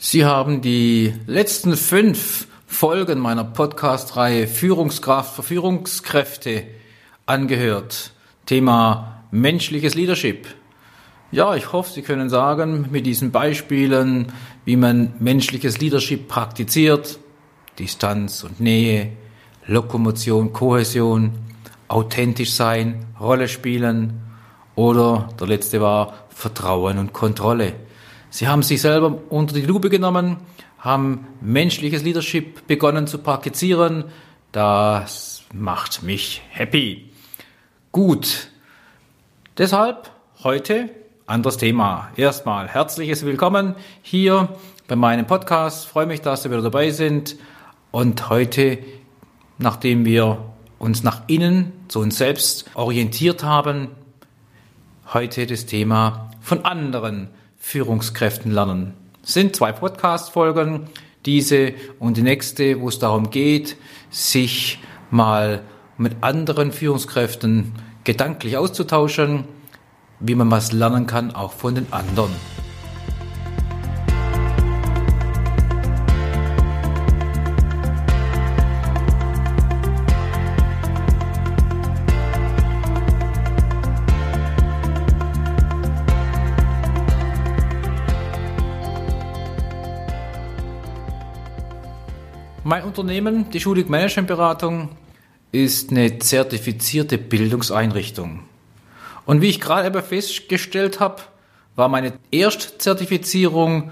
Sie haben die letzten fünf Folgen meiner Podcast-Reihe Führungskraft für Führungskräfte angehört. Thema menschliches Leadership. Ja, ich hoffe, Sie können sagen mit diesen Beispielen, wie man menschliches Leadership praktiziert. Distanz und Nähe, Lokomotion, Kohäsion, authentisch sein, Rolle spielen oder der letzte war Vertrauen und Kontrolle. Sie haben sich selber unter die Lupe genommen, haben menschliches Leadership begonnen zu praktizieren. Das macht mich happy. Gut. Deshalb heute anderes Thema. Erstmal herzliches Willkommen hier bei meinem Podcast. Freue mich, dass Sie wieder dabei sind. Und heute, nachdem wir uns nach innen zu uns selbst orientiert haben, heute das Thema von anderen Führungskräften lernen. Es sind zwei Podcast-Folgen, diese und die nächste, wo es darum geht, sich mal mit anderen Führungskräften gedanklich auszutauschen, wie man was lernen kann, auch von den anderen. Mein Unternehmen, die Schulig Managementberatung, ist eine zertifizierte Bildungseinrichtung. Und wie ich gerade aber festgestellt habe, war meine Erstzertifizierung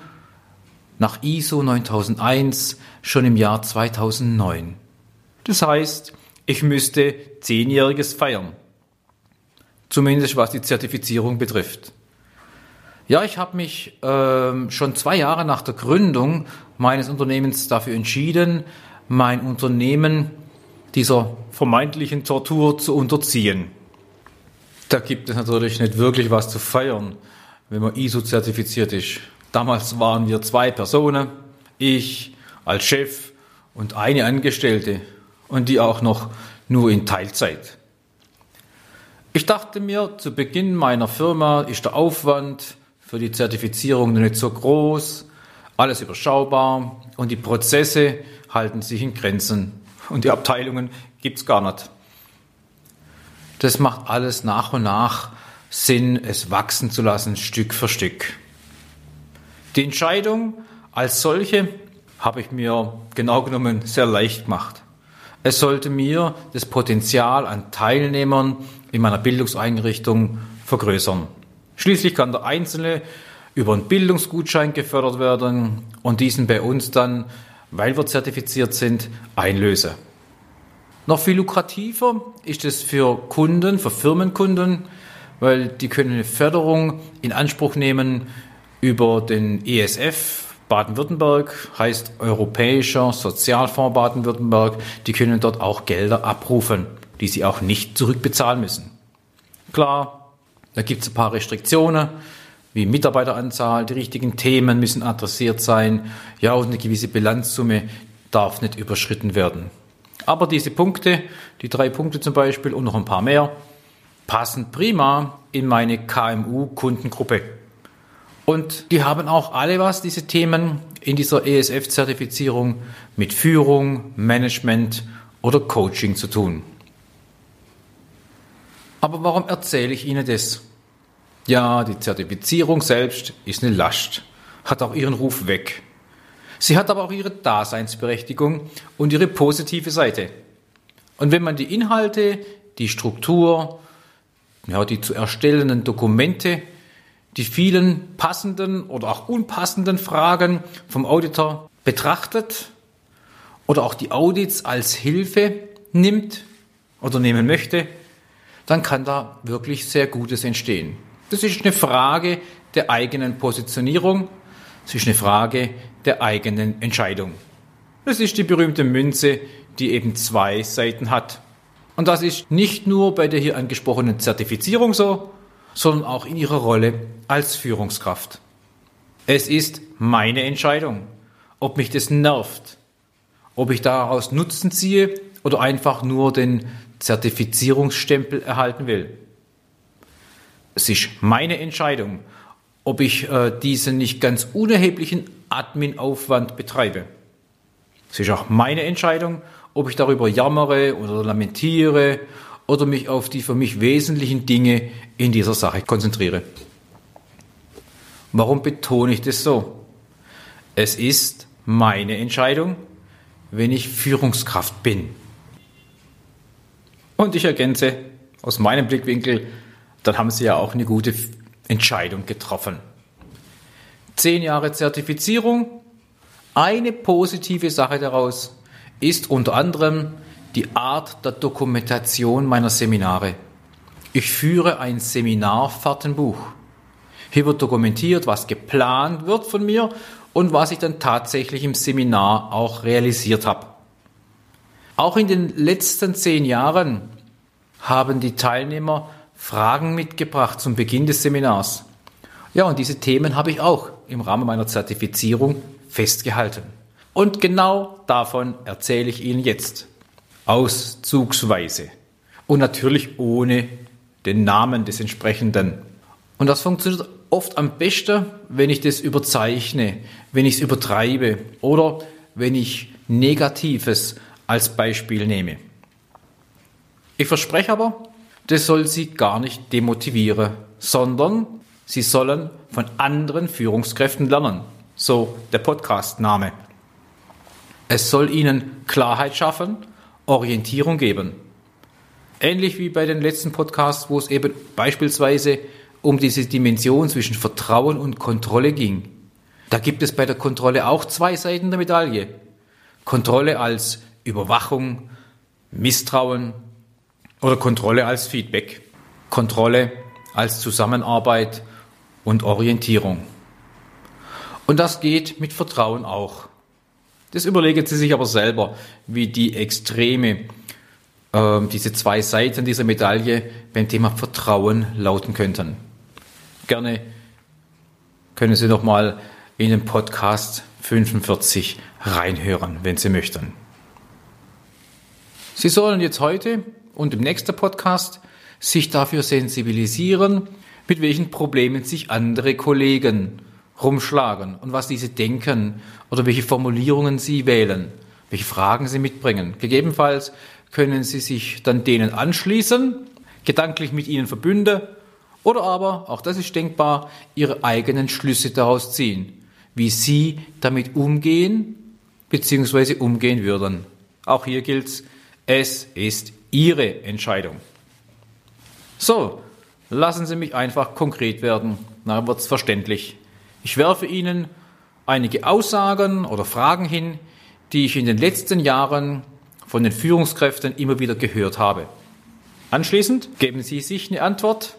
nach ISO 9001 schon im Jahr 2009. Das heißt, ich müsste zehnjähriges feiern. Zumindest was die Zertifizierung betrifft. Ja, ich habe mich ähm, schon zwei Jahre nach der Gründung meines Unternehmens dafür entschieden, mein Unternehmen dieser vermeintlichen Tortur zu unterziehen. Da gibt es natürlich nicht wirklich was zu feiern, wenn man ISO-zertifiziert ist. Damals waren wir zwei Personen, ich als Chef und eine Angestellte und die auch noch nur in Teilzeit. Ich dachte mir, zu Beginn meiner Firma ist der Aufwand für die Zertifizierung nicht so groß, alles überschaubar und die Prozesse halten sich in Grenzen und die Abteilungen gibt es gar nicht. Das macht alles nach und nach Sinn, es wachsen zu lassen, Stück für Stück. Die Entscheidung als solche habe ich mir genau genommen sehr leicht gemacht. Es sollte mir das Potenzial an Teilnehmern in meiner Bildungseinrichtung vergrößern. Schließlich kann der Einzelne über einen Bildungsgutschein gefördert werden und diesen bei uns dann, weil wir zertifiziert sind, einlösen. Noch viel lukrativer ist es für Kunden, für Firmenkunden, weil die können eine Förderung in Anspruch nehmen über den ESF Baden-Württemberg, heißt Europäischer Sozialfonds Baden-Württemberg. Die können dort auch Gelder abrufen, die sie auch nicht zurückbezahlen müssen. Klar, da gibt es ein paar Restriktionen, wie Mitarbeiteranzahl, die richtigen Themen müssen adressiert sein, ja, und eine gewisse Bilanzsumme darf nicht überschritten werden. Aber diese Punkte, die drei Punkte zum Beispiel und noch ein paar mehr, passen prima in meine KMU-Kundengruppe. Und die haben auch alle was, diese Themen in dieser ESF-Zertifizierung mit Führung, Management oder Coaching zu tun. Aber warum erzähle ich Ihnen das? Ja, die Zertifizierung selbst ist eine Last, hat auch ihren Ruf weg. Sie hat aber auch ihre Daseinsberechtigung und ihre positive Seite. Und wenn man die Inhalte, die Struktur, ja, die zu erstellenden Dokumente, die vielen passenden oder auch unpassenden Fragen vom Auditor betrachtet oder auch die Audits als Hilfe nimmt oder nehmen möchte, dann kann da wirklich sehr Gutes entstehen. Das ist eine Frage der eigenen Positionierung, es ist eine Frage der eigenen Entscheidung. Das ist die berühmte Münze, die eben zwei Seiten hat. Und das ist nicht nur bei der hier angesprochenen Zertifizierung so, sondern auch in ihrer Rolle als Führungskraft. Es ist meine Entscheidung, ob mich das nervt, ob ich daraus Nutzen ziehe oder einfach nur den Zertifizierungsstempel erhalten will. Es ist meine Entscheidung, ob ich äh, diesen nicht ganz unerheblichen Admin-Aufwand betreibe. Es ist auch meine Entscheidung, ob ich darüber jammere oder lamentiere oder mich auf die für mich wesentlichen Dinge in dieser Sache konzentriere. Warum betone ich das so? Es ist meine Entscheidung, wenn ich Führungskraft bin. Und ich ergänze aus meinem Blickwinkel, dann haben Sie ja auch eine gute Entscheidung getroffen. Zehn Jahre Zertifizierung. Eine positive Sache daraus ist unter anderem die Art der Dokumentation meiner Seminare. Ich führe ein Seminarfahrtenbuch. Hier wird dokumentiert, was geplant wird von mir und was ich dann tatsächlich im Seminar auch realisiert habe. Auch in den letzten zehn Jahren haben die Teilnehmer Fragen mitgebracht zum Beginn des Seminars. Ja, und diese Themen habe ich auch im Rahmen meiner Zertifizierung festgehalten. Und genau davon erzähle ich Ihnen jetzt. Auszugsweise. Und natürlich ohne den Namen des entsprechenden. Und das funktioniert oft am besten, wenn ich das überzeichne, wenn ich es übertreibe oder wenn ich Negatives als Beispiel nehme. Ich verspreche aber, das soll Sie gar nicht demotivieren, sondern Sie sollen von anderen Führungskräften lernen. So der Podcast-Name. Es soll Ihnen Klarheit schaffen, Orientierung geben. Ähnlich wie bei den letzten Podcasts, wo es eben beispielsweise um diese Dimension zwischen Vertrauen und Kontrolle ging. Da gibt es bei der Kontrolle auch zwei Seiten der Medaille. Kontrolle als Überwachung, Misstrauen oder Kontrolle als Feedback. Kontrolle als Zusammenarbeit und Orientierung. Und das geht mit Vertrauen auch. Das überlegen Sie sich aber selber, wie die Extreme, äh, diese zwei Seiten dieser Medaille beim Thema Vertrauen lauten könnten. Gerne können Sie nochmal in den Podcast 45 reinhören, wenn Sie möchten. Sie sollen jetzt heute und im nächsten Podcast sich dafür sensibilisieren, mit welchen Problemen sich andere Kollegen rumschlagen und was diese denken oder welche Formulierungen sie wählen, welche Fragen sie mitbringen. Gegebenenfalls können sie sich dann denen anschließen, gedanklich mit ihnen verbünden oder aber, auch das ist denkbar, ihre eigenen Schlüsse daraus ziehen, wie sie damit umgehen bzw. umgehen würden. Auch hier gilt es ist Ihre Entscheidung. So, lassen Sie mich einfach konkret werden, dann wird es verständlich. Ich werfe Ihnen einige Aussagen oder Fragen hin, die ich in den letzten Jahren von den Führungskräften immer wieder gehört habe. Anschließend geben Sie sich eine Antwort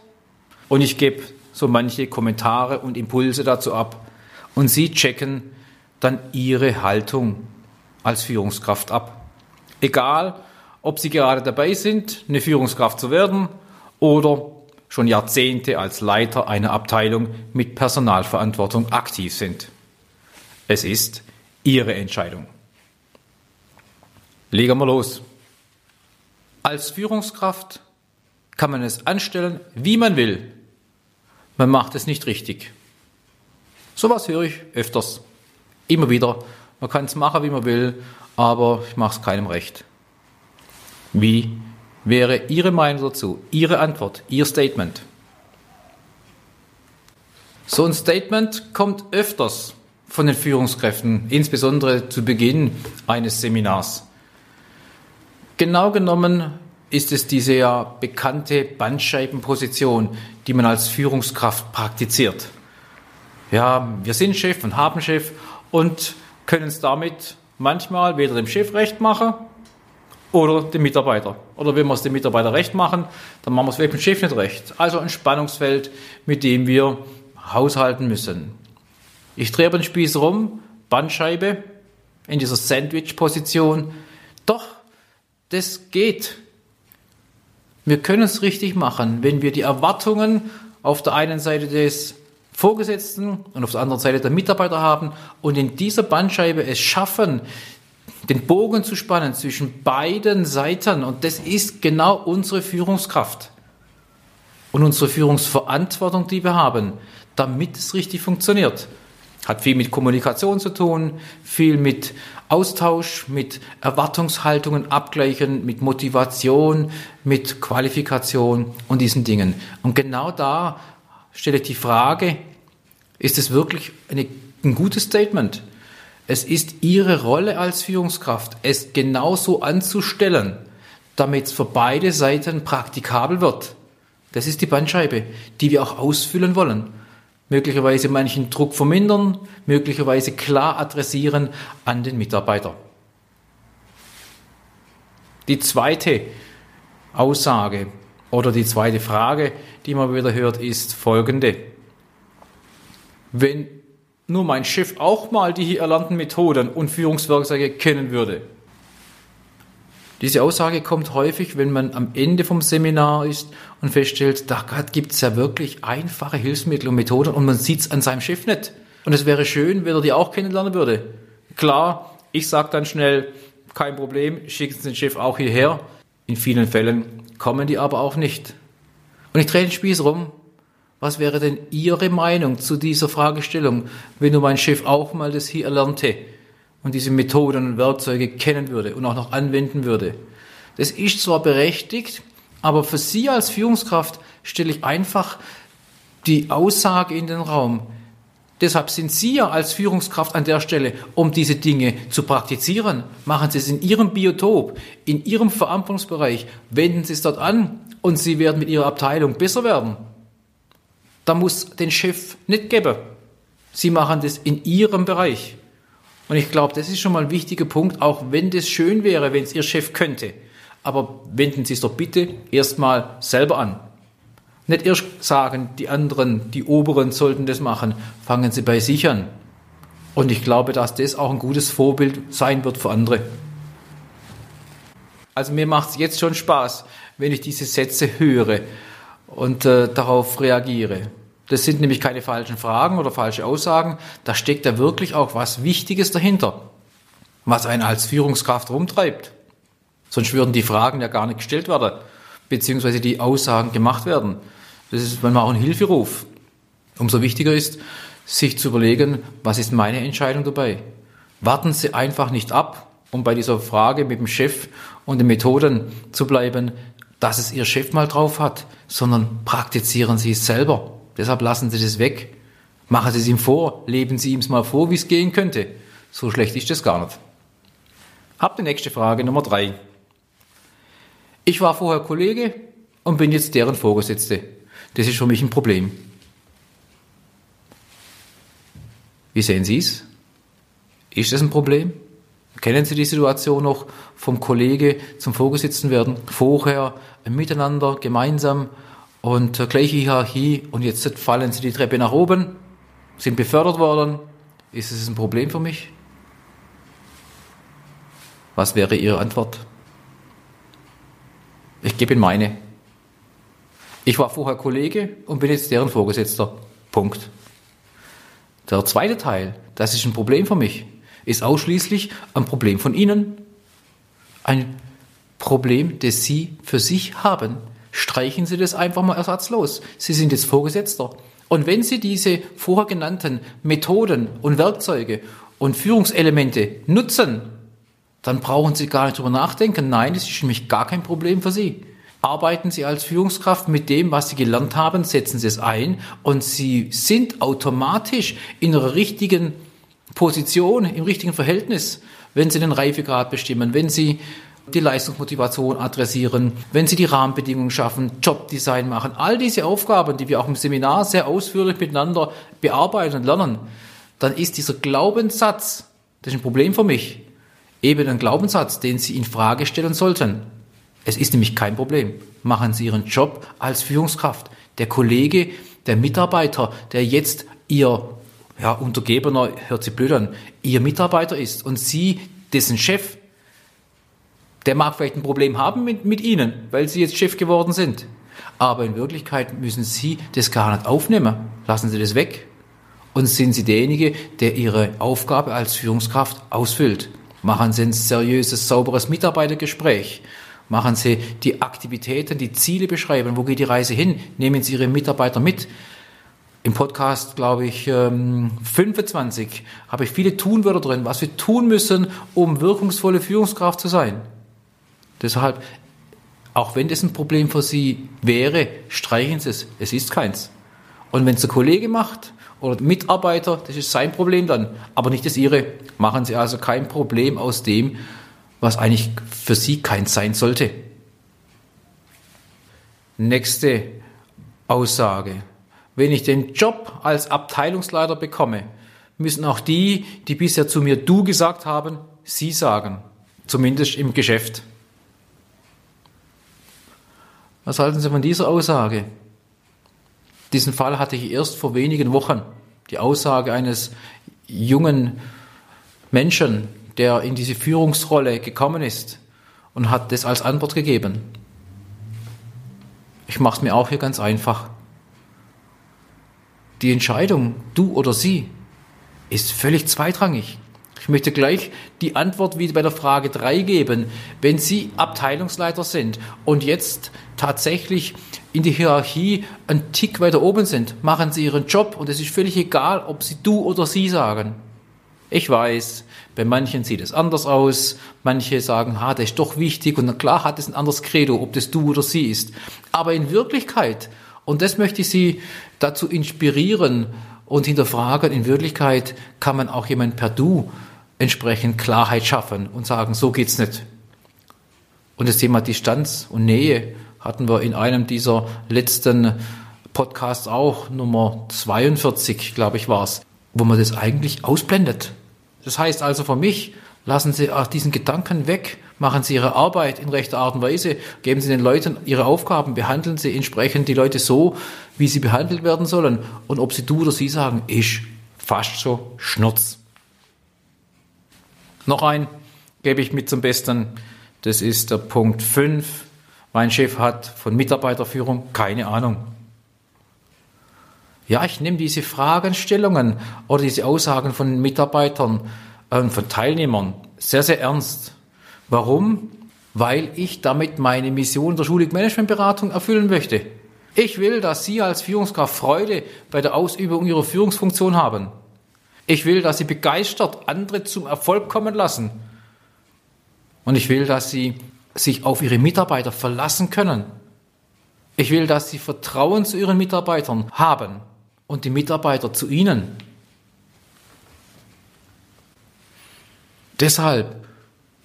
und ich gebe so manche Kommentare und Impulse dazu ab und Sie checken dann Ihre Haltung als Führungskraft ab. Egal, ob Sie gerade dabei sind, eine Führungskraft zu werden oder schon Jahrzehnte als Leiter einer Abteilung mit Personalverantwortung aktiv sind. Es ist Ihre Entscheidung. Legen wir los. Als Führungskraft kann man es anstellen, wie man will. Man macht es nicht richtig. Sowas höre ich öfters. Immer wieder. Man kann es machen, wie man will, aber ich mache es keinem recht. Wie wäre Ihre Meinung dazu, Ihre Antwort, Ihr Statement? So ein Statement kommt öfters von den Führungskräften, insbesondere zu Beginn eines Seminars. Genau genommen ist es diese ja bekannte Bandscheibenposition, die man als Führungskraft praktiziert. Ja, wir sind Chef und haben Chef und können es damit manchmal weder dem Chef recht machen oder dem Mitarbeiter. Oder wenn wir es dem Mitarbeiter recht machen, dann machen wir es vielleicht dem Chef nicht recht. Also ein Spannungsfeld, mit dem wir haushalten müssen. Ich drehe den Spieß rum, Bandscheibe in dieser Sandwich-Position. Doch, das geht. Wir können es richtig machen, wenn wir die Erwartungen auf der einen Seite des Vorgesetzten und auf der anderen Seite der Mitarbeiter haben und in dieser Bandscheibe es schaffen, den Bogen zu spannen zwischen beiden Seiten. Und das ist genau unsere Führungskraft und unsere Führungsverantwortung, die wir haben, damit es richtig funktioniert. Hat viel mit Kommunikation zu tun, viel mit Austausch, mit Erwartungshaltungen abgleichen, mit Motivation, mit Qualifikation und diesen Dingen. Und genau da stelle ich die Frage, ist es wirklich eine, ein gutes Statement? Es ist Ihre Rolle als Führungskraft, es genauso anzustellen, damit es für beide Seiten praktikabel wird. Das ist die Bandscheibe, die wir auch ausfüllen wollen möglicherweise manchen Druck vermindern, möglicherweise klar adressieren an den Mitarbeiter. Die zweite Aussage oder die zweite Frage, die man wieder hört, ist folgende. Wenn nur mein Chef auch mal die hier erlernten Methoden und Führungswerkzeuge kennen würde, diese Aussage kommt häufig, wenn man am Ende vom Seminar ist und feststellt, da gibt es ja wirklich einfache Hilfsmittel und Methoden und man sieht es an seinem Chef nicht. Und es wäre schön, wenn er die auch kennenlernen würde. Klar, ich sage dann schnell, kein Problem, schicken Sie den Chef auch hierher. In vielen Fällen kommen die aber auch nicht. Und ich drehe den Spieß rum. Was wäre denn Ihre Meinung zu dieser Fragestellung, wenn nur mein Chef auch mal das hier erlernte? und diese Methoden und Werkzeuge kennen würde und auch noch anwenden würde. Das ist zwar berechtigt, aber für Sie als Führungskraft stelle ich einfach die Aussage in den Raum. Deshalb sind Sie ja als Führungskraft an der Stelle, um diese Dinge zu praktizieren. Machen Sie es in Ihrem Biotop, in Ihrem Verantwortungsbereich, wenden Sie es dort an und Sie werden mit Ihrer Abteilung besser werden. Da muss den Chef nicht geben. Sie machen das in Ihrem Bereich. Und ich glaube, das ist schon mal ein wichtiger Punkt, auch wenn das schön wäre, wenn es Ihr Chef könnte. Aber wenden Sie es doch bitte erstmal selber an. Nicht erst sagen, die anderen, die Oberen sollten das machen. Fangen Sie bei sich an. Und ich glaube, dass das auch ein gutes Vorbild sein wird für andere. Also mir macht es jetzt schon Spaß, wenn ich diese Sätze höre und äh, darauf reagiere. Das sind nämlich keine falschen Fragen oder falsche Aussagen. Da steckt da wirklich auch was Wichtiges dahinter, was einen als Führungskraft rumtreibt. Sonst würden die Fragen ja gar nicht gestellt werden, beziehungsweise die Aussagen gemacht werden. Das ist manchmal auch ein Hilferuf. Umso wichtiger ist, sich zu überlegen, was ist meine Entscheidung dabei? Warten Sie einfach nicht ab, um bei dieser Frage mit dem Chef und den Methoden zu bleiben, dass es Ihr Chef mal drauf hat, sondern praktizieren Sie es selber. Deshalb lassen Sie das weg. Machen Sie es ihm vor. Leben Sie ihm mal vor, wie es gehen könnte. So schlecht ist das gar nicht. Hab die nächste Frage, Nummer drei. Ich war vorher Kollege und bin jetzt deren Vorgesetzte. Das ist für mich ein Problem. Wie sehen Sie es? Ist das ein Problem? Kennen Sie die Situation noch vom Kollege zum Vorgesetzten werden? Vorher ein Miteinander, gemeinsam und äh, gleiche Hierarchie und jetzt fallen sie die Treppe nach oben, sind befördert worden. Ist es ein Problem für mich? Was wäre Ihre Antwort? Ich gebe Ihnen meine. Ich war vorher Kollege und bin jetzt deren Vorgesetzter. Punkt. Der zweite Teil, das ist ein Problem für mich, ist ausschließlich ein Problem von Ihnen. Ein Problem, das Sie für sich haben streichen Sie das einfach mal ersatzlos. Sie sind jetzt Vorgesetzter. Und wenn Sie diese vorher genannten Methoden und Werkzeuge und Führungselemente nutzen, dann brauchen Sie gar nicht drüber nachdenken. Nein, das ist nämlich gar kein Problem für Sie. Arbeiten Sie als Führungskraft mit dem, was Sie gelernt haben, setzen Sie es ein und Sie sind automatisch in Ihrer richtigen Position, im richtigen Verhältnis, wenn Sie den Reifegrad bestimmen, wenn Sie die Leistungsmotivation adressieren, wenn sie die Rahmenbedingungen schaffen, Jobdesign machen, all diese Aufgaben, die wir auch im Seminar sehr ausführlich miteinander bearbeiten und lernen, dann ist dieser Glaubenssatz, das ist ein Problem für mich, eben ein Glaubenssatz, den Sie in Frage stellen sollten. Es ist nämlich kein Problem. Machen Sie Ihren Job als Führungskraft. Der Kollege, der Mitarbeiter, der jetzt Ihr ja, Untergebener, hört sich blöd an, Ihr Mitarbeiter ist und Sie, dessen Chef, der mag vielleicht ein Problem haben mit, mit Ihnen, weil Sie jetzt Chef geworden sind. Aber in Wirklichkeit müssen Sie das gar nicht aufnehmen. Lassen Sie das weg. Und sind Sie derjenige, der Ihre Aufgabe als Führungskraft ausfüllt. Machen Sie ein seriöses, sauberes Mitarbeitergespräch. Machen Sie die Aktivitäten, die Ziele beschreiben. Wo geht die Reise hin? Nehmen Sie Ihre Mitarbeiter mit. im Podcast, glaube ich, 25 ähm, habe ich viele Tunwörter drin, was wir tun müssen, um wirkungsvolle Führungskraft zu sein. Deshalb, auch wenn das ein Problem für Sie wäre, streichen Sie es. Es ist keins. Und wenn es der Kollege macht oder Mitarbeiter, das ist sein Problem dann, aber nicht das Ihre. Machen Sie also kein Problem aus dem, was eigentlich für Sie keins sein sollte. Nächste Aussage. Wenn ich den Job als Abteilungsleiter bekomme, müssen auch die, die bisher zu mir du gesagt haben, sie sagen. Zumindest im Geschäft. Was halten Sie von dieser Aussage? Diesen Fall hatte ich erst vor wenigen Wochen. Die Aussage eines jungen Menschen, der in diese Führungsrolle gekommen ist und hat das als Antwort gegeben. Ich mache es mir auch hier ganz einfach. Die Entscheidung, du oder sie, ist völlig zweitrangig. Ich möchte gleich die Antwort wie bei der Frage 3 geben. Wenn Sie Abteilungsleiter sind und jetzt tatsächlich in die Hierarchie einen Tick weiter oben sind, machen Sie Ihren Job und es ist völlig egal, ob Sie du oder sie sagen. Ich weiß, bei manchen sieht es anders aus. Manche sagen, ha, das ist doch wichtig. Und klar hat es ein anderes Credo, ob das du oder sie ist. Aber in Wirklichkeit, und das möchte ich Sie dazu inspirieren und hinterfragen, in Wirklichkeit kann man auch jemand per Du entsprechend Klarheit schaffen und sagen, so geht's nicht. Und das Thema Distanz und Nähe hatten wir in einem dieser letzten Podcasts auch, Nummer 42, glaube ich, war es, wo man das eigentlich ausblendet. Das heißt also für mich, lassen Sie auch diesen Gedanken weg, machen Sie Ihre Arbeit in rechter Art und Weise, geben Sie den Leuten ihre Aufgaben, behandeln Sie entsprechend die Leute so, wie sie behandelt werden sollen. Und ob Sie du oder sie sagen, ist fast so Schnurz. Noch ein gebe ich mit zum Besten, das ist der Punkt 5. Mein Chef hat von Mitarbeiterführung keine Ahnung. Ja, ich nehme diese Fragestellungen oder diese Aussagen von Mitarbeitern, äh, von Teilnehmern sehr, sehr ernst. Warum? Weil ich damit meine Mission der Schulig Managementberatung erfüllen möchte. Ich will, dass Sie als Führungskraft Freude bei der Ausübung Ihrer Führungsfunktion haben. Ich will, dass Sie begeistert andere zum Erfolg kommen lassen. Und ich will, dass Sie sich auf Ihre Mitarbeiter verlassen können. Ich will, dass Sie Vertrauen zu Ihren Mitarbeitern haben und die Mitarbeiter zu ihnen. Deshalb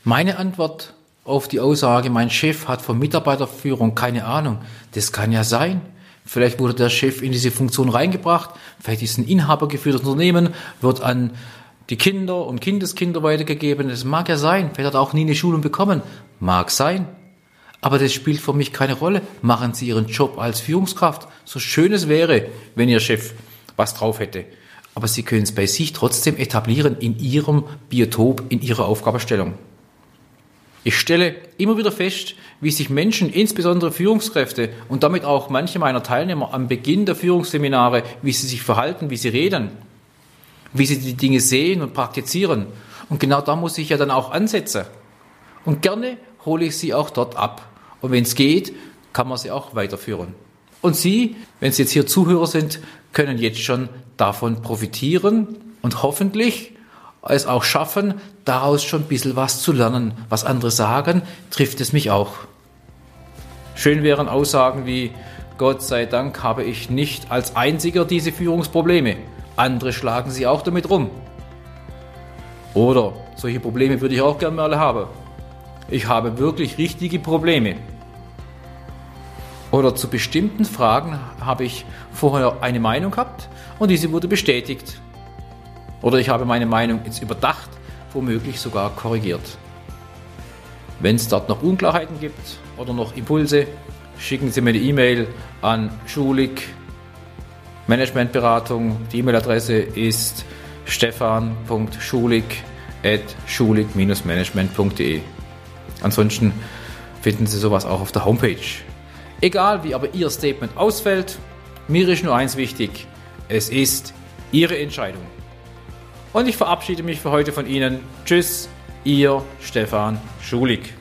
meine Antwort auf die Aussage, mein Chef hat von Mitarbeiterführung keine Ahnung. Das kann ja sein. Vielleicht wurde der Chef in diese Funktion reingebracht, vielleicht ist ein inhabergeführtes Unternehmen, wird an die Kinder und Kindeskinder weitergegeben. Das mag ja sein. Vielleicht hat er auch nie eine Schulung bekommen. Mag sein. Aber das spielt für mich keine Rolle. Machen Sie Ihren Job als Führungskraft. So schön es wäre, wenn Ihr Chef was drauf hätte. Aber Sie können es bei sich trotzdem etablieren in Ihrem Biotop, in Ihrer Aufgabenstellung. Ich stelle immer wieder fest, wie sich Menschen, insbesondere Führungskräfte und damit auch manche meiner Teilnehmer am Beginn der Führungsseminare, wie sie sich verhalten, wie sie reden, wie sie die Dinge sehen und praktizieren. Und genau da muss ich ja dann auch ansetzen. Und gerne hole ich sie auch dort ab. Und wenn es geht, kann man sie auch weiterführen. Und Sie, wenn Sie jetzt hier Zuhörer sind, können jetzt schon davon profitieren und hoffentlich es auch schaffen, daraus schon ein bisschen was zu lernen. Was andere sagen, trifft es mich auch. Schön wären Aussagen wie, Gott sei Dank habe ich nicht als einziger diese Führungsprobleme. Andere schlagen sie auch damit rum. Oder solche Probleme würde ich auch gerne mal haben. Ich habe wirklich richtige Probleme. Oder zu bestimmten Fragen habe ich vorher eine Meinung gehabt und diese wurde bestätigt. Oder ich habe meine Meinung jetzt überdacht, womöglich sogar korrigiert. Wenn es dort noch Unklarheiten gibt oder noch Impulse, schicken Sie mir eine E-Mail an Schulig Managementberatung. Die E-Mail-Adresse ist stefan.schulig-management.de. Ansonsten finden Sie sowas auch auf der Homepage. Egal wie aber Ihr Statement ausfällt, mir ist nur eins wichtig. Es ist Ihre Entscheidung. Und ich verabschiede mich für heute von Ihnen. Tschüss, Ihr Stefan Schulig.